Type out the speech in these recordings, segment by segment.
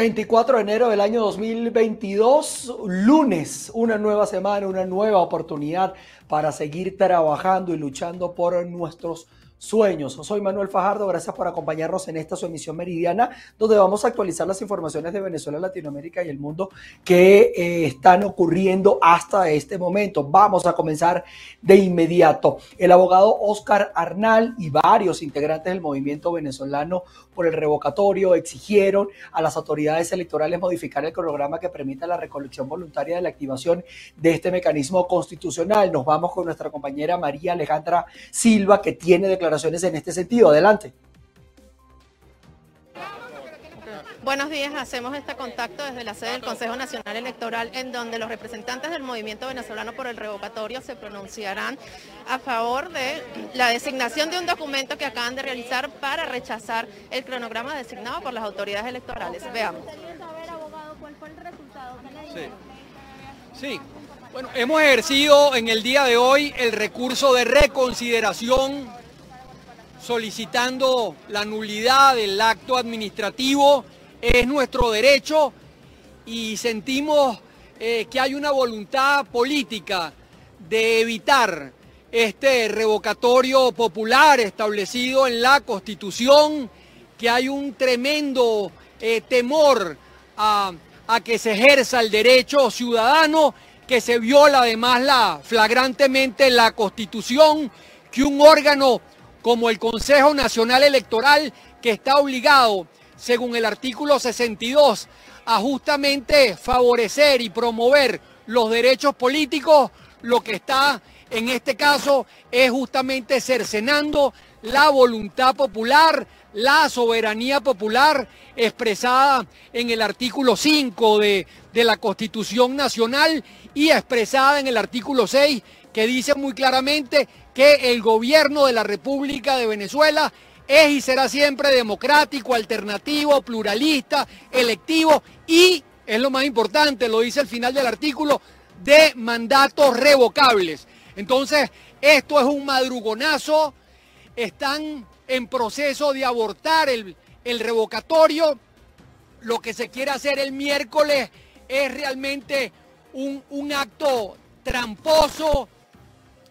24 de enero del año 2022, lunes, una nueva semana, una nueva oportunidad para seguir trabajando y luchando por nuestros sueños. Soy Manuel Fajardo, gracias por acompañarnos en esta su emisión meridiana, donde vamos a actualizar las informaciones de Venezuela, Latinoamérica y el mundo que eh, están ocurriendo hasta este momento. Vamos a comenzar de inmediato. El abogado Oscar Arnal y varios integrantes del movimiento venezolano por el revocatorio exigieron a las autoridades electorales modificar el cronograma que permita la recolección voluntaria de la activación de este mecanismo constitucional. Nos vamos con nuestra compañera María Alejandra Silva, que tiene declaraciones en este sentido. Adelante. Buenos días, hacemos este contacto desde la sede del Consejo Nacional Electoral en donde los representantes del Movimiento Venezolano por el Revocatorio se pronunciarán a favor de la designación de un documento que acaban de realizar para rechazar el cronograma designado por las autoridades electorales. Veamos. Sí. Bueno, hemos ejercido en el día de hoy el recurso de reconsideración solicitando la nulidad del acto administrativo. Es nuestro derecho y sentimos eh, que hay una voluntad política de evitar este revocatorio popular establecido en la Constitución, que hay un tremendo eh, temor a, a que se ejerza el derecho ciudadano, que se viola además la, flagrantemente la Constitución, que un órgano como el Consejo Nacional Electoral, que está obligado, según el artículo 62, a justamente favorecer y promover los derechos políticos, lo que está en este caso es justamente cercenando la voluntad popular, la soberanía popular expresada en el artículo 5 de, de, la Constitución Nacional y expresada en el artículo 6 que dice muy claramente que el gobierno de la República de Venezuela es y será siempre democrático, alternativo, pluralista, electivo y, es lo más importante, lo dice al final del artículo, de mandatos revocables. Entonces, esto es un madrugonazo, están en proceso de abortar el, el revocatorio, lo que se quiere hacer el miércoles es realmente un, un acto tramposo,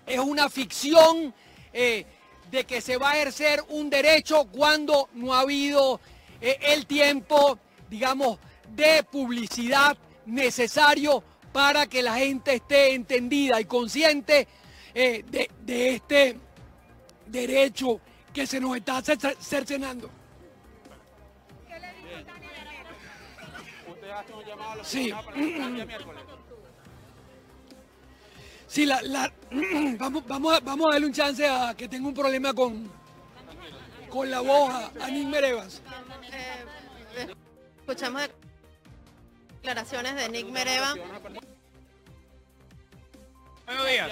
es una ficción eh, de que se va a ejercer un derecho cuando no ha habido eh, el tiempo, digamos, de publicidad necesario para que la gente esté entendida y consciente eh, de, de, este derecho que se nos está cercenando. Sí. Sí, la, la, vamos, vamos, a, vamos a darle un chance a que tenga un problema con, con la voz a, Nick Merevas. Eh, escuchamos declaraciones de Nick Mereva. Buenos días.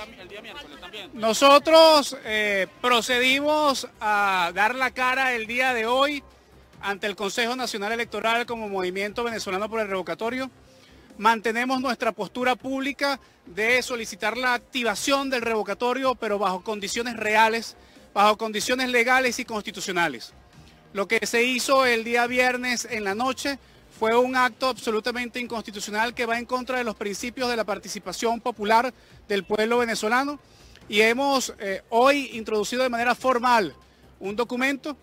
Nosotros eh, procedimos a dar la cara el día de hoy ante el Consejo Nacional Electoral como Movimiento Venezolano por el Revocatorio mantenemos nuestra postura pública de solicitar la activación del revocatorio, pero bajo condiciones reales, bajo condiciones legales y constitucionales. Lo que se hizo el día viernes en la noche fue un acto absolutamente inconstitucional que va en contra de los principios de la participación popular del pueblo venezolano y hemos eh, hoy introducido de manera formal un documento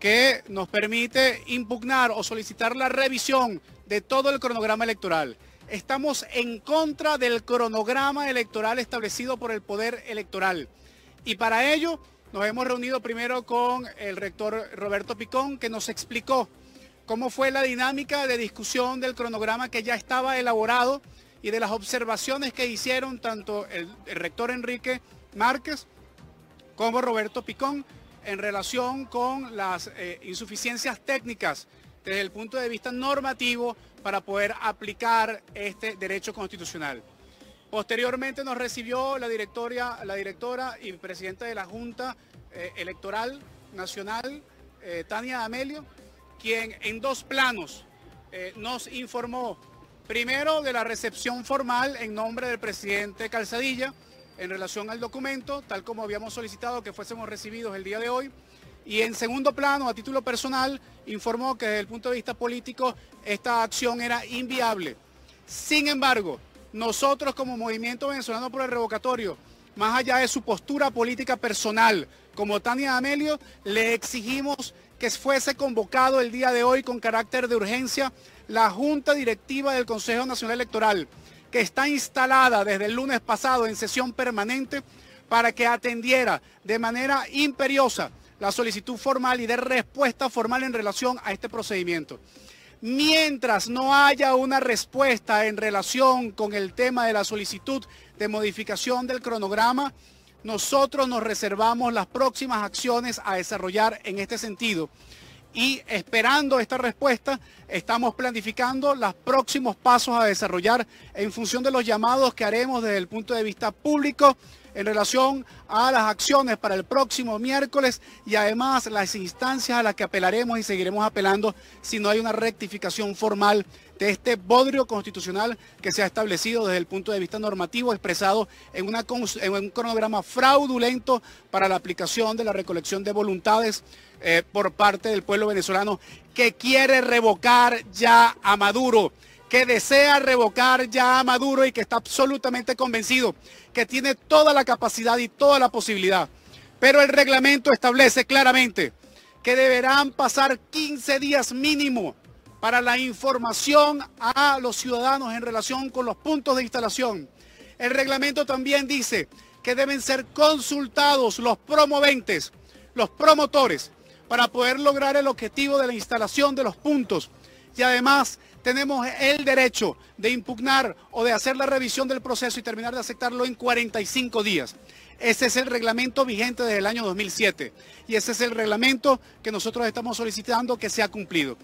que nos permite impugnar o solicitar la revisión de todo el cronograma electoral estamos en contra del cronograma electoral establecido por el Poder Electoral. Y para ello nos hemos reunido primero con el rector Roberto Picón, que nos explicó cómo fue la dinámica de discusión del cronograma que ya estaba elaborado y de las observaciones que hicieron tanto el, rector Enrique Márquez como Roberto Picón en relación con las eh, insuficiencias técnicas desde el punto de vista normativo para poder aplicar este derecho constitucional. Posteriormente nos recibió la, la directora y presidenta de la Junta eh, Electoral Nacional, eh, Tania Amelio, quien en dos planos eh, nos informó primero de la recepción formal en nombre del presidente Calzadilla en relación al documento, tal como habíamos solicitado que fuésemos recibidos el día de hoy, Y en segundo plano, a título personal, informó que desde el punto de vista político esta acción era inviable. Sin embargo, nosotros como Movimiento Venezolano por el Revocatorio, más allá de su postura política personal, como Tania Amelio, le exigimos que fuese convocado el día de hoy con carácter de urgencia la Junta Directiva del Consejo Nacional Electoral, que está instalada desde el lunes pasado en sesión permanente para que atendiera de manera imperiosa la solicitud formal y de respuesta formal en relación a este procedimiento. Mientras no haya una respuesta en relación con el tema de la solicitud de modificación del cronograma, nosotros nos reservamos las próximas acciones a desarrollar en este sentido. Y esperando esta respuesta, estamos planificando los próximos pasos a desarrollar en función de los llamados que haremos desde el punto de vista público en relación a las acciones para el próximo miércoles y además las instancias a las que apelaremos y seguiremos apelando si no hay una rectificación formal de este bodrio constitucional que se ha establecido desde el punto de vista normativo expresado en, un cronograma fraudulento para la aplicación de la recolección de voluntades eh, por parte del pueblo venezolano que quiere revocar ya a Maduro que desea revocar ya a Maduro y que está absolutamente convencido que tiene toda la capacidad y toda la posibilidad. Pero el reglamento establece claramente que deberán pasar 15 días mínimo para la información a los ciudadanos en relación con los puntos de instalación. El reglamento también dice que deben ser consultados los promoventes, los promotores, para poder lograr el objetivo de la instalación de los puntos. Y además tenemos el derecho de impugnar o de hacer la revisión del proceso y terminar de aceptarlo en 45 días. Ese es el reglamento vigente desde el año 2007 y ese es el reglamento que nosotros estamos solicitando que sea cumplido.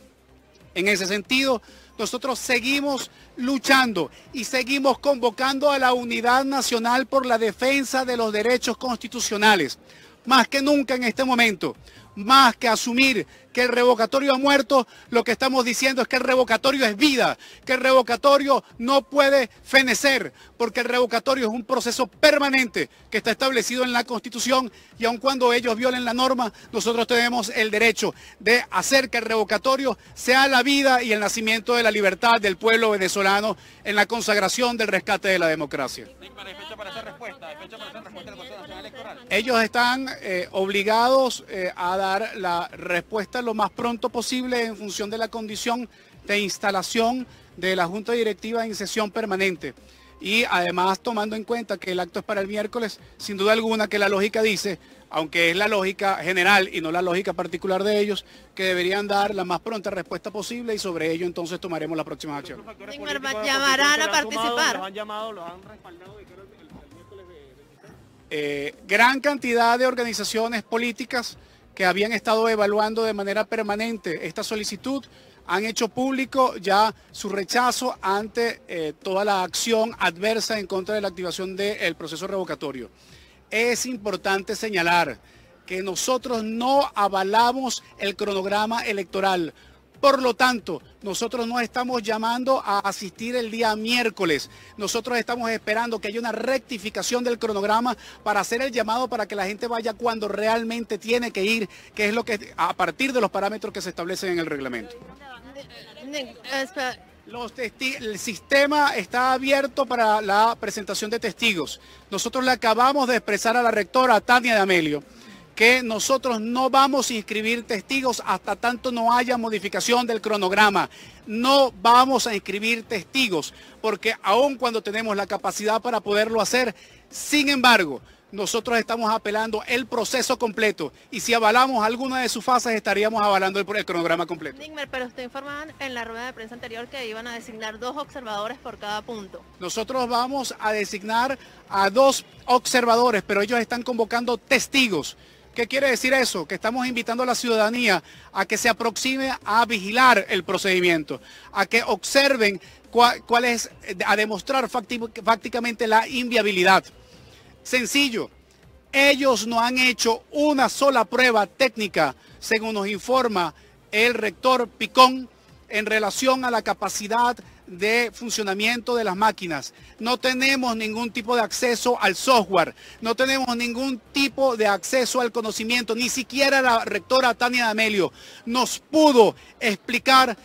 En ese sentido, nosotros seguimos luchando y seguimos convocando a la unidad nacional por la defensa de los derechos constitucionales. Más que nunca en este momento, más que asumir que el revocatorio ha muerto, lo que estamos diciendo es que el revocatorio es vida, que el revocatorio no puede fenecer, porque el revocatorio es un proceso permanente que está establecido en la Constitución y aun cuando ellos violen la norma, nosotros tenemos el derecho de hacer que el revocatorio sea la vida y el nacimiento de la libertad del pueblo venezolano en la consagración del rescate de la democracia. Ellos están eh, obligados eh, a dar la respuesta lo más pronto posible en función de la condición de instalación de la Junta Directiva en sesión permanente. Y además tomando en cuenta que el acto es para el miércoles, sin duda alguna que la lógica dice, aunque es la lógica general y no la lógica particular de ellos, que deberían dar la más pronta respuesta posible y sobre ello entonces tomaremos la próxima acción. ¿Llamarán a participar? Eh, gran cantidad de organizaciones políticas que habían estado evaluando de manera permanente esta solicitud han hecho público ya su rechazo ante eh, toda la acción adversa en contra de la activación del proceso revocatorio. Es importante señalar que nosotros no avalamos el cronograma electoral. Por lo tanto, nosotros no estamos llamando a asistir el día miércoles. Nosotros estamos esperando que haya una rectificación del cronograma para hacer el llamado para que la gente vaya cuando realmente tiene que ir, que es lo que a partir de los parámetros que se establecen en el reglamento. el sistema está abierto para la presentación de testigos. Nosotros le acabamos de expresar a la rectora Tania de Amelio que nosotros no vamos a inscribir testigos hasta tanto no haya modificación del cronograma. No vamos a inscribir testigos, porque aun cuando tenemos la capacidad para poderlo hacer, sin embargo, nosotros estamos apelando el proceso completo y si avalamos alguna de sus fases estaríamos avalando el, cronograma completo. pero usted informaban en la rueda de prensa anterior que iban a designar dos observadores por cada punto. Nosotros vamos a designar a dos observadores, pero ellos están convocando testigos. ¿Qué quiere decir eso? Que estamos invitando a la ciudadanía a que se aproxime a vigilar el procedimiento, a que observen cuál, es, a demostrar fácticamente la inviabilidad. Sencillo, ellos no han hecho una sola prueba técnica, según nos informa el rector Picón, en relación a la capacidad de funcionamiento de las máquinas. No tenemos ningún tipo de acceso al software, no tenemos ningún tipo de acceso al conocimiento, ni siquiera la rectora Tania D'Amelio nos pudo explicar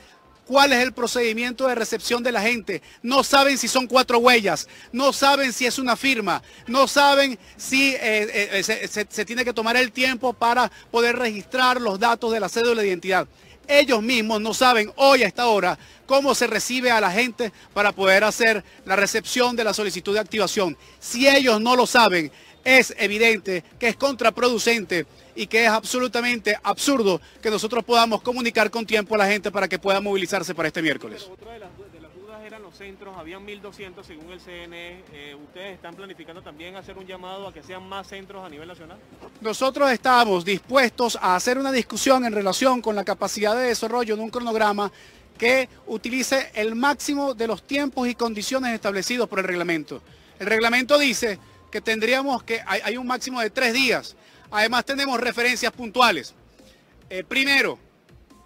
cuál es el procedimiento de recepción de la gente. No saben si son cuatro huellas, no saben si es una firma, no saben si eh, eh, se, se tiene que tomar el tiempo para poder registrar los datos de la cédula de identidad. Ellos mismos no saben hoy a esta hora cómo se recibe a la gente para poder hacer la recepción de la solicitud de activación. Si ellos no lo saben, es evidente que es contraproducente y que es absolutamente absurdo que nosotros podamos comunicar con tiempo a la gente para que pueda movilizarse para este miércoles. Centros, habían 1.200 según el CNE. Eh, ¿Ustedes están planificando también hacer un llamado a que sean más centros a nivel nacional? Nosotros estamos dispuestos a hacer una discusión en relación con la capacidad de desarrollo de un cronograma que utilice el máximo de los tiempos y condiciones establecidos por el reglamento. El reglamento dice que tendríamos que, hay, un máximo de tres días Además tenemos referencias puntuales. Eh, primero,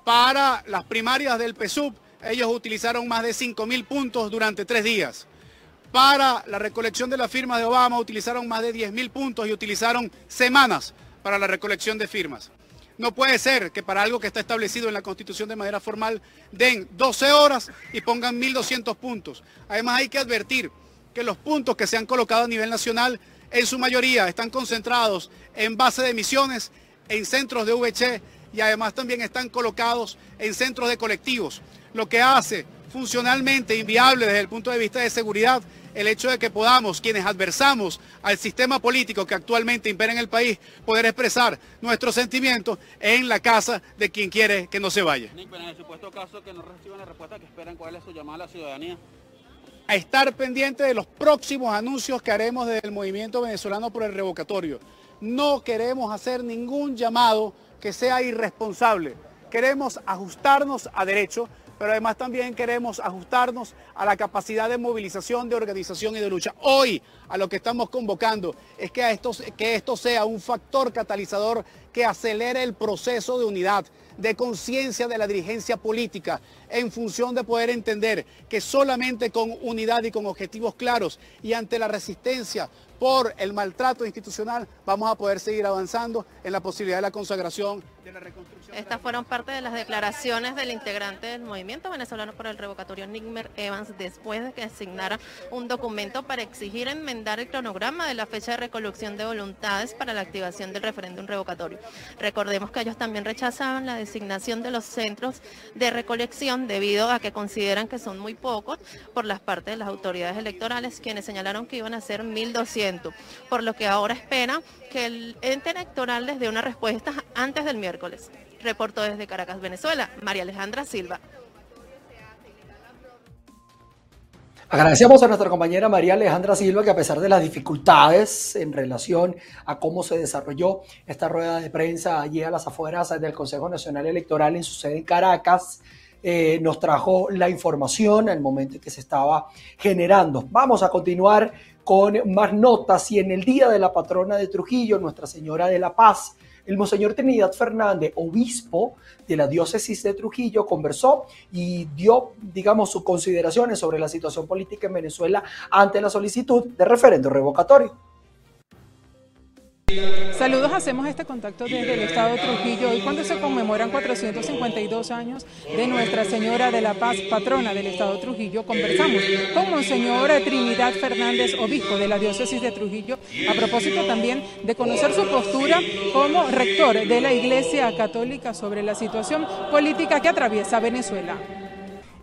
para las primarias del PSUV, ellos utilizaron más de 5.000 puntos durante tres días. Para la recolección de las firmas de Obama utilizaron más de 10.000 puntos y utilizaron semanas para la recolección de firmas. No puede ser que para algo que está establecido en la Constitución de manera formal den 12 horas y pongan 1.200 puntos. Además hay que advertir que los puntos que se han colocado a nivel nacional en su mayoría están concentrados en base de emisiones, en centros de VC y además también están colocados en centros de colectivos, lo que hace funcionalmente inviable desde el punto de vista de seguridad el hecho de que podamos, quienes adversamos al sistema político que actualmente impera en el país, poder expresar nuestros sentimientos en la casa de quien quiere que no se vaya. Nick, en el supuesto caso que no reciban la respuesta que esperan, ¿cuál es su llamada a la ciudadanía? a estar pendiente de los próximos anuncios que haremos desde el movimiento venezolano por el revocatorio. No queremos hacer ningún llamado que sea irresponsable. Queremos ajustarnos a derecho, pero además también queremos ajustarnos a la capacidad de movilización, de organización y de lucha. Hoy a lo que estamos convocando es que, esto, que esto sea un factor catalizador que acelere el proceso de unidad, de conciencia de la dirigencia política en función de poder entender que solamente con unidad y con objetivos claros y ante la resistencia por el maltrato institucional vamos a poder seguir avanzando en la posibilidad de la consagración de la reconstrucción. Estas fueron parte de las declaraciones del integrante del movimiento venezolano por el revocatorio Nigmer Evans después de que asignara un documento para exigir enmendar el cronograma de la fecha de recolección de voluntades para la activación del referéndum revocatorio. Recordemos que ellos también rechazaban la designación de los centros de recolección debido a que consideran que son muy pocos por las partes de las autoridades electorales, quienes señalaron que iban a ser 1.200, por lo que ahora espera que el ente electoral les dé una respuesta antes del miércoles. Reportó desde Caracas, Venezuela, María Alejandra Silva. Agradecemos a nuestra compañera María Alejandra Silva que a pesar de las dificultades en relación a cómo se desarrolló esta rueda de prensa allí a las afueras del Consejo Nacional Electoral en su sede en Caracas, eh, nos trajo la información al momento en que se estaba generando. Vamos a continuar con más notas y en el día de la patrona de Trujillo, Nuestra Señora de la Paz, el Monseñor Trinidad Fernández, obispo de la diócesis de Trujillo, conversó y dio, digamos, sus consideraciones sobre la situación política en Venezuela ante la solicitud de referendo revocatorio. Saludos, hacemos este contacto desde el estado de Trujillo hoy cuando se conmemoran 452 años de Nuestra Señora de la Paz, patrona del estado de Trujillo. Conversamos con Monseñor Trinidad Fernández, obispo de la diócesis de Trujillo, a propósito también de conocer su postura como rector de la Iglesia Católica sobre la situación política que atraviesa Venezuela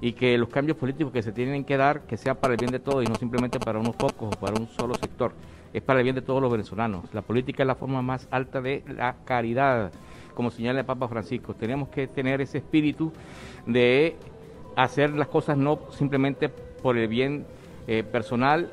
y que los cambios políticos que se tienen que dar, que sea para el bien de todos y no simplemente para unos pocos o para un solo sector es para el bien de todos los venezolanos. La política es la forma más alta de la caridad, como señala el Papa Francisco. Tenemos que tener ese espíritu de hacer las cosas no simplemente por el bien eh, personal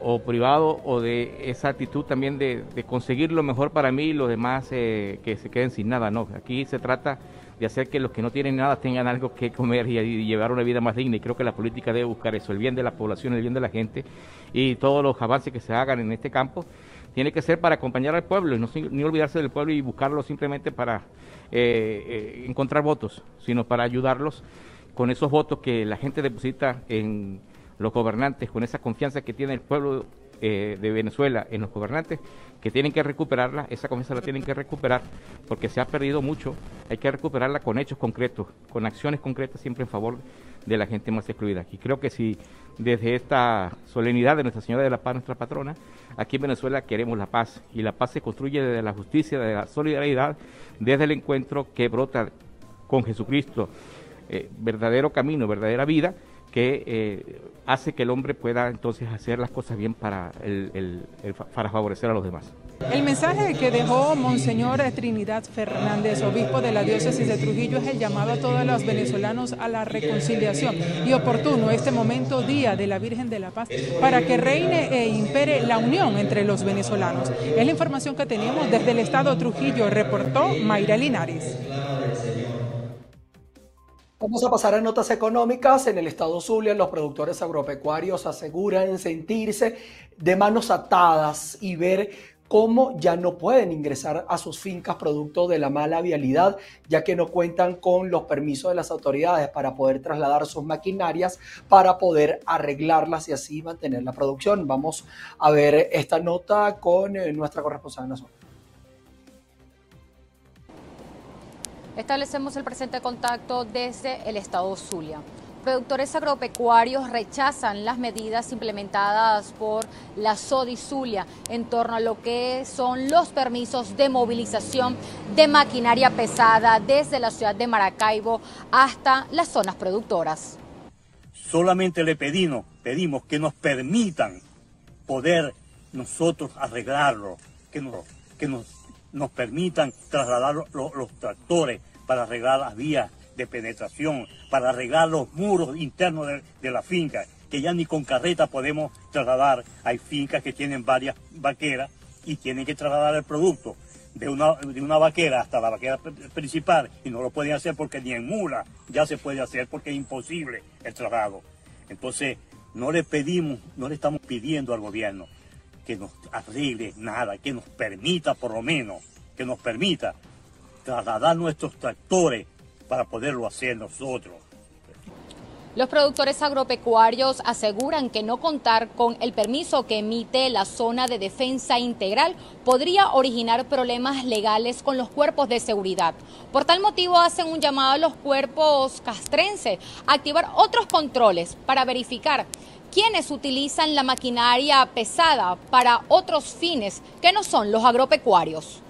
o privado o de esa actitud también de, conseguir lo mejor para mí y los demás eh, que se queden sin nada. No, aquí se trata de hacer que los que no tienen nada tengan algo que comer y, llevar una vida más digna. Y creo que la política debe buscar eso, el bien de la población, el bien de la gente y todos los avances que se hagan en este campo tiene que ser para acompañar al pueblo y no ni olvidarse del pueblo y buscarlo simplemente para eh, eh, encontrar votos, sino para ayudarlos con esos votos que la gente deposita en los gobernantes, con esa confianza que tiene el pueblo eh, de Venezuela en los gobernantes, que tienen que recuperarla, esa confianza la tienen que recuperar, porque se ha perdido mucho, hay que recuperarla con hechos concretos, con acciones concretas siempre en favor de la gente más excluida. Y creo que si desde esta solemnidad de Nuestra Señora de la Paz, nuestra patrona, aquí en Venezuela queremos la paz, y la paz se construye desde la justicia, desde la solidaridad, desde el encuentro que brota con Jesucristo, eh, verdadero camino, verdadera vida, que eh, hace que el hombre pueda entonces hacer las cosas bien para, el, para favorecer a los demás. El mensaje que dejó Monseñor Trinidad Fernández, obispo de la diócesis de Trujillo, es el llamado a todos los venezolanos a la reconciliación y oportuno este momento, Día de la Virgen de la Paz, para que reine e impere la unión entre los venezolanos. Es la información que tenemos desde el estado Trujillo, reportó Mayra Linares. Vamos a pasar a notas económicas. En el estado Zulia, los productores agropecuarios aseguran sentirse de manos atadas y ver cómo ya no pueden ingresar a sus fincas producto de la mala vialidad, ya que no cuentan con los permisos de las autoridades para poder trasladar sus maquinarias, para poder arreglarlas y así mantener la producción. Vamos a ver esta nota con eh, nuestra corresponsal en Establecemos el presente contacto desde el estado Zulia. Productores agropecuarios rechazan las medidas implementadas por la SODI Zulia en torno a lo que son los permisos de movilización de maquinaria pesada desde la ciudad de Maracaibo hasta las zonas productoras. Solamente le pedimos, pedimos que nos permitan poder nosotros arreglarlo, que nos, que nos, nos permitan trasladar los tractores para arreglar las vías de penetración, para arreglar los muros internos de, la finca, que ya ni con carreta podemos trasladar. Hay fincas que tienen varias vaqueras y tienen que trasladar el producto de una, de una vaquera hasta la vaquera principal y no lo pueden hacer porque ni en mula ya se puede hacer porque es imposible el traslado. Entonces, no le pedimos, no le estamos pidiendo al gobierno que nos arregle nada, que nos permita por lo menos, que nos permita trasladar nuestros tractores para poderlo hacer nosotros. Los productores agropecuarios aseguran que no contar con el permiso que emite la zona de defensa integral podría originar problemas legales con los cuerpos de seguridad. Por tal motivo hacen un llamado a los cuerpos castrenses a activar otros controles para verificar quiénes utilizan la maquinaria pesada para otros fines que no son los agropecuarios.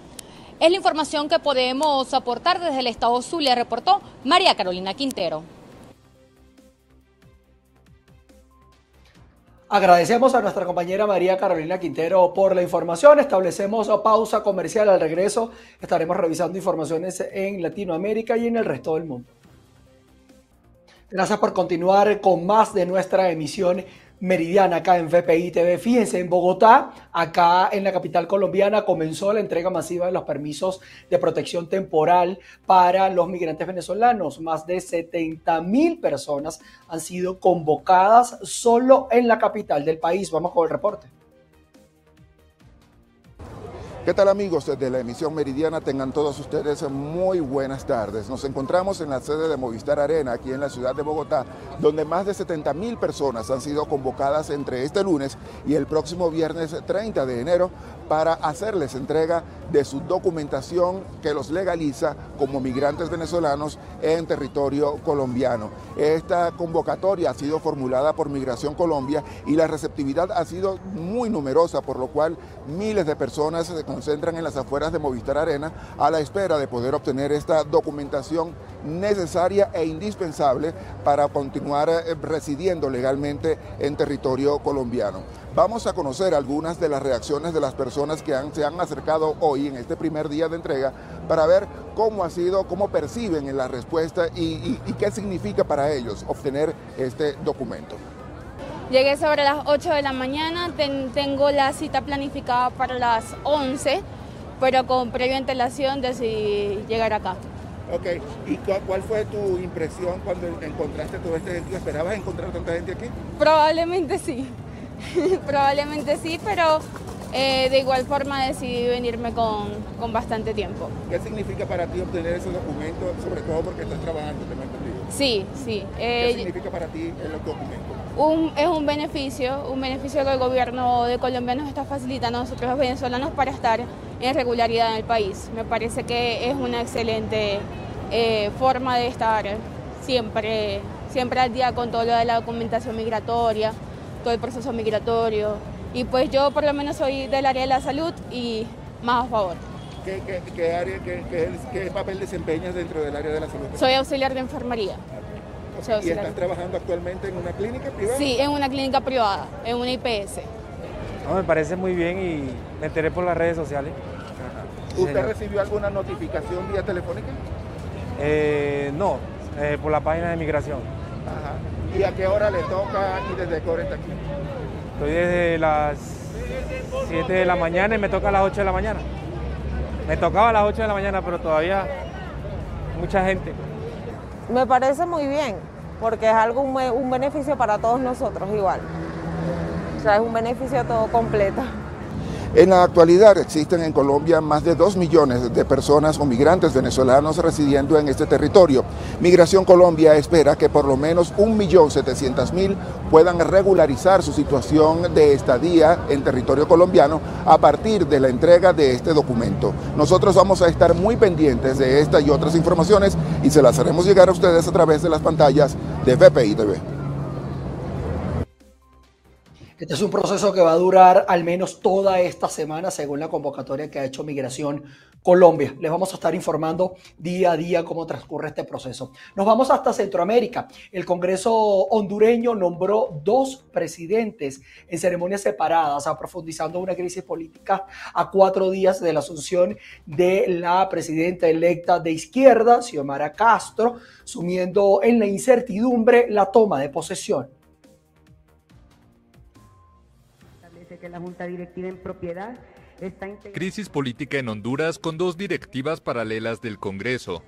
Es la información que podemos aportar desde el Estado Zulia, reportó María Carolina Quintero. Agradecemos a nuestra compañera María Carolina Quintero por la información. Establecemos pausa comercial al regreso. Estaremos revisando informaciones en Latinoamérica y en el resto del mundo. Gracias por continuar con más de nuestra emisión meridiana acá en VPI TV. Fíjense, en Bogotá, acá en la capital colombiana, comenzó la entrega masiva de los permisos de protección temporal para los migrantes venezolanos. Más de 70 mil personas han sido convocadas solo en la capital del país. Vamos con el reporte. ¿Qué tal amigos de la emisión meridiana? Tengan todos ustedes muy buenas tardes. Nos encontramos en la sede de Movistar Arena, aquí en la ciudad de Bogotá, donde más de 70 mil personas han sido convocadas entre este lunes y el próximo viernes 30 de enero para hacerles entrega de su documentación que los legaliza como migrantes venezolanos en territorio colombiano. Esta convocatoria ha sido formulada por Migración Colombia y la receptividad ha sido muy numerosa, por lo cual miles de personas se concentran en las afueras de Movistar Arena a la espera de poder obtener esta documentación necesaria e indispensable para continuar eh, residiendo legalmente en territorio colombiano. Vamos a conocer algunas de las reacciones de las personas que se han acercado hoy en este primer día de entrega para ver cómo ha sido, cómo perciben la respuesta y, qué significa para ellos obtener este documento. Llegué sobre las 8 de la mañana, tengo la cita planificada para las 11, pero con previa antelación decidí llegar acá. Ok, ¿y cuál fue tu impresión cuando encontraste todo este gente? ¿Esperabas encontrar tanta gente aquí? Probablemente sí, probablemente sí, pero eh, de igual forma decidí venirme con, con, bastante tiempo. ¿Qué significa para ti obtener ese documento, sobre todo porque estás trabajando, tengo entendido? Sí, sí. ¿Qué eh, significa para ti el documento? Un, es un beneficio, un beneficio que el gobierno de Colombia nos está facilitando a nosotros los venezolanos para estar en regularidad en el país. Me parece que es una excelente eh, forma de estar siempre, siempre al día con todo lo de la documentación migratoria, todo el proceso migratorio. Y pues yo por lo menos soy del área de la salud y más a favor. ¿Qué, qué, área, qué, papel desempeñas dentro del área de la salud? Soy auxiliar de enfermería. ¿Y estás trabajando actualmente en una clínica privada? Sí, en una clínica privada, en una IPS. Me parece muy bien y me enteré por las redes sociales. ¿Usted recibió alguna notificación vía telefónica? Eh, no, eh, por la página de migración. ¿Y a qué hora le toca y desde qué hora está aquí? Estoy desde las 7 de la mañana y me toca a las 8 de la mañana. Me tocaba a las 8 de la mañana, pero todavía mucha gente. Me parece muy bien, porque es algo un, beneficio para todos nosotros igual. O sea, es un beneficio todo completo. En la actualidad existen en Colombia más de 2 millones de personas o migrantes venezolanos residiendo en este territorio. Migración Colombia espera que por lo menos 1.700.000 puedan regularizar su situación de estadía en territorio colombiano a partir de la entrega de este documento. Nosotros vamos a estar muy pendientes de esta y otras informaciones y se las haremos llegar a ustedes a través de las pantallas de VPI TV. Este es un proceso que va a durar al menos toda esta semana, según la convocatoria que ha hecho Migración Colombia. Les vamos a estar informando día a día cómo transcurre este proceso. Nos vamos hasta Centroamérica. El Congreso hondureño nombró dos presidentes en ceremonias separadas, profundizando una crisis política a cuatro días de la asunción de la presidenta electa de izquierda, Xiomara Castro, sumiendo en la incertidumbre la toma de posesión. Que la Junta Directiva en propiedad está Crisis política en Honduras con dos directivas paralelas del Congreso.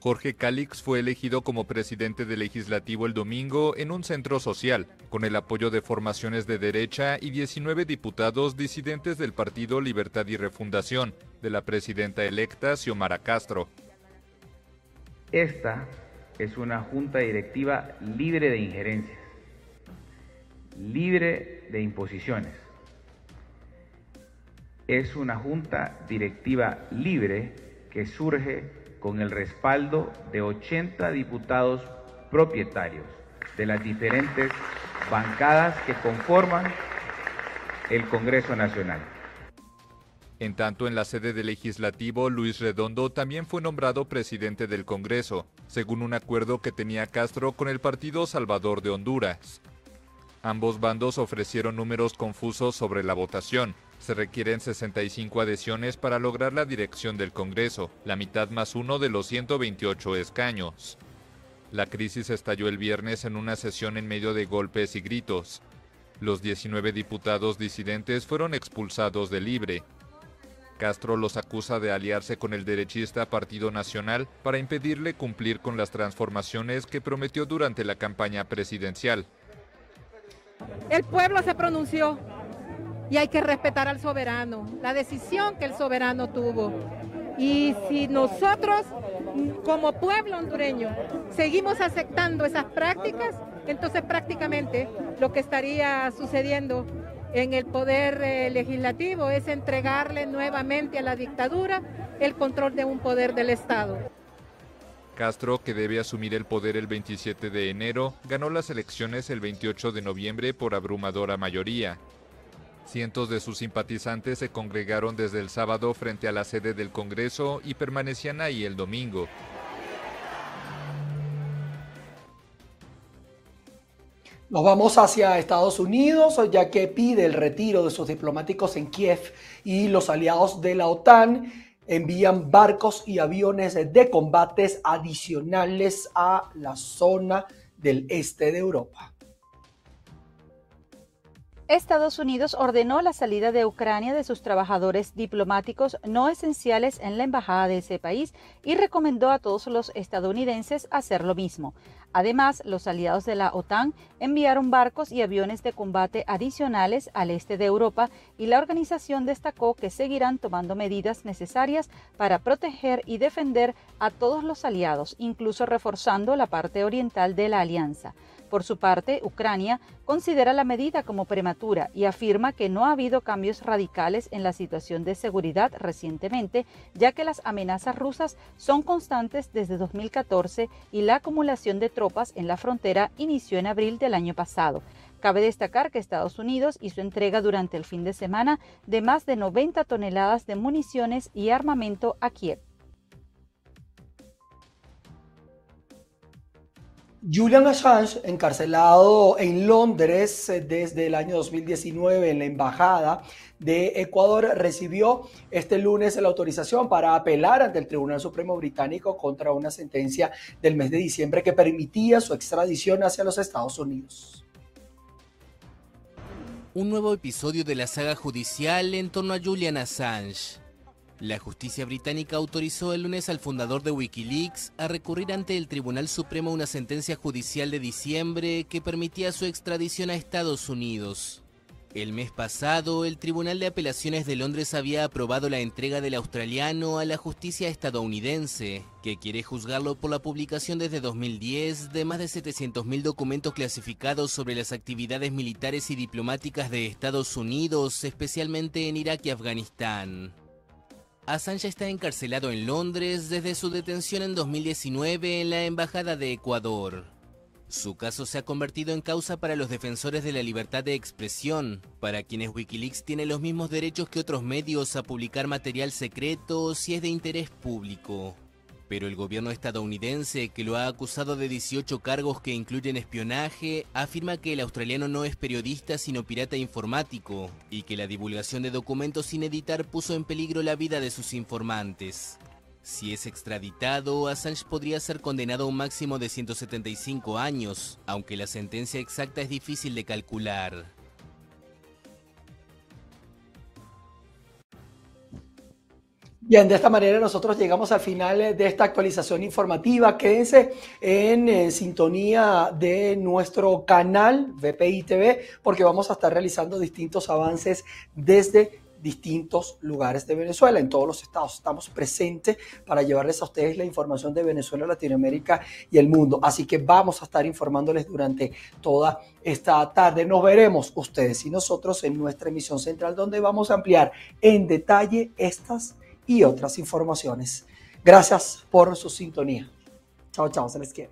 Jorge Calix fue elegido como presidente del legislativo el domingo en un centro social, con el apoyo de formaciones de derecha y 19 diputados disidentes del Partido Libertad y Refundación, de la presidenta electa Xiomara Castro. Esta es una junta directiva libre de injerencias, libre de imposiciones es una junta directiva libre que surge con el respaldo de 80 diputados propietarios de las diferentes bancadas que conforman el Congreso Nacional. En tanto, en la sede del legislativo, Luis Redondo también fue nombrado presidente del Congreso, según un acuerdo que tenía Castro con el Partido Salvador de Honduras. Ambos bandos ofrecieron números confusos sobre la votación, se requieren 65 adhesiones para lograr la dirección del Congreso, la mitad más uno de los 128 escaños. La crisis estalló el viernes en una sesión en medio de golpes y gritos. Los 19 diputados disidentes fueron expulsados de libre. Castro los acusa de aliarse con el derechista Partido Nacional para impedirle cumplir con las transformaciones que prometió durante la campaña presidencial. El pueblo se pronunció y hay que respetar al soberano, la decisión que el soberano tuvo. Y si nosotros, como pueblo hondureño, seguimos aceptando esas prácticas, entonces prácticamente lo que estaría sucediendo en el poder eh, legislativo es entregarle nuevamente a la dictadura el control de un poder del Estado. Castro, que debe asumir el poder el 27 de enero, ganó las elecciones el 28 de noviembre por abrumadora mayoría. Cientos de sus simpatizantes se congregaron desde el sábado frente a la sede del Congreso y permanecían ahí el domingo. Nos vamos hacia Estados Unidos, ya que pide el retiro de sus diplomáticos en Kiev y los aliados de la OTAN envían barcos y aviones de combates adicionales a la zona del este de Europa. Estados Unidos ordenó la salida de Ucrania de sus trabajadores diplomáticos no esenciales en la embajada de ese país y recomendó a todos los estadounidenses hacer lo mismo. Además, los aliados de la OTAN enviaron barcos y aviones de combate adicionales al este de Europa y la organización destacó que seguirán tomando medidas necesarias para proteger y defender a todos los aliados, incluso reforzando la parte oriental de la alianza. Por su parte, Ucrania considera la medida como prematura y afirma que no ha habido cambios radicales en la situación de seguridad recientemente, ya que las amenazas rusas son constantes desde 2014 y la acumulación de tropas en la frontera inició en abril del año pasado. Cabe destacar que Estados Unidos hizo entrega durante el fin de semana de más de 90 toneladas de municiones y armamento a Kiev. Julian Assange, encarcelado en Londres eh, desde el año 2019 en la Embajada de Ecuador, recibió este lunes la autorización para apelar ante el Tribunal Supremo Británico contra una sentencia del mes de diciembre que permitía su extradición hacia los Estados Unidos. Un nuevo episodio de la saga judicial en torno a Julian Assange. La justicia británica autorizó el lunes al fundador de Wikileaks a recurrir ante el Tribunal Supremo una sentencia judicial de diciembre que permitía su extradición a Estados Unidos. El mes pasado, el Tribunal de Apelaciones de Londres había aprobado la entrega del australiano a la justicia estadounidense, que quiere juzgarlo por la publicación desde 2010 de más de 700.000 documentos clasificados sobre las actividades militares y diplomáticas de Estados Unidos, especialmente en Irak y Afganistán. Assange está encarcelado en Londres desde su detención en 2019 en la Embajada de Ecuador. Su caso se ha convertido en causa para los defensores de la libertad de expresión, para quienes Wikileaks tiene los mismos derechos que otros medios a publicar material secreto si es de interés público pero el gobierno estadounidense, que lo ha acusado de 18 cargos que incluyen espionaje, afirma que el australiano no es periodista sino pirata informático y que la divulgación de documentos sin editar puso en peligro la vida de sus informantes. Si es extraditado, Assange podría ser condenado a un máximo de 175 años, aunque la sentencia exacta es difícil de calcular. Bien, de esta manera nosotros llegamos al final eh, de esta actualización informativa. Quédense en, eh, sintonía de nuestro canal VPI TV porque vamos a estar realizando distintos avances desde distintos lugares de Venezuela, en todos los estados. Estamos presentes para llevarles a ustedes la información de Venezuela, Latinoamérica y el mundo. Así que vamos a estar informándoles durante toda esta tarde. Nos veremos ustedes y nosotros en nuestra emisión central donde vamos a ampliar en detalle estas y otras informaciones. Gracias por su sintonía. Chao, chao, se les quiere.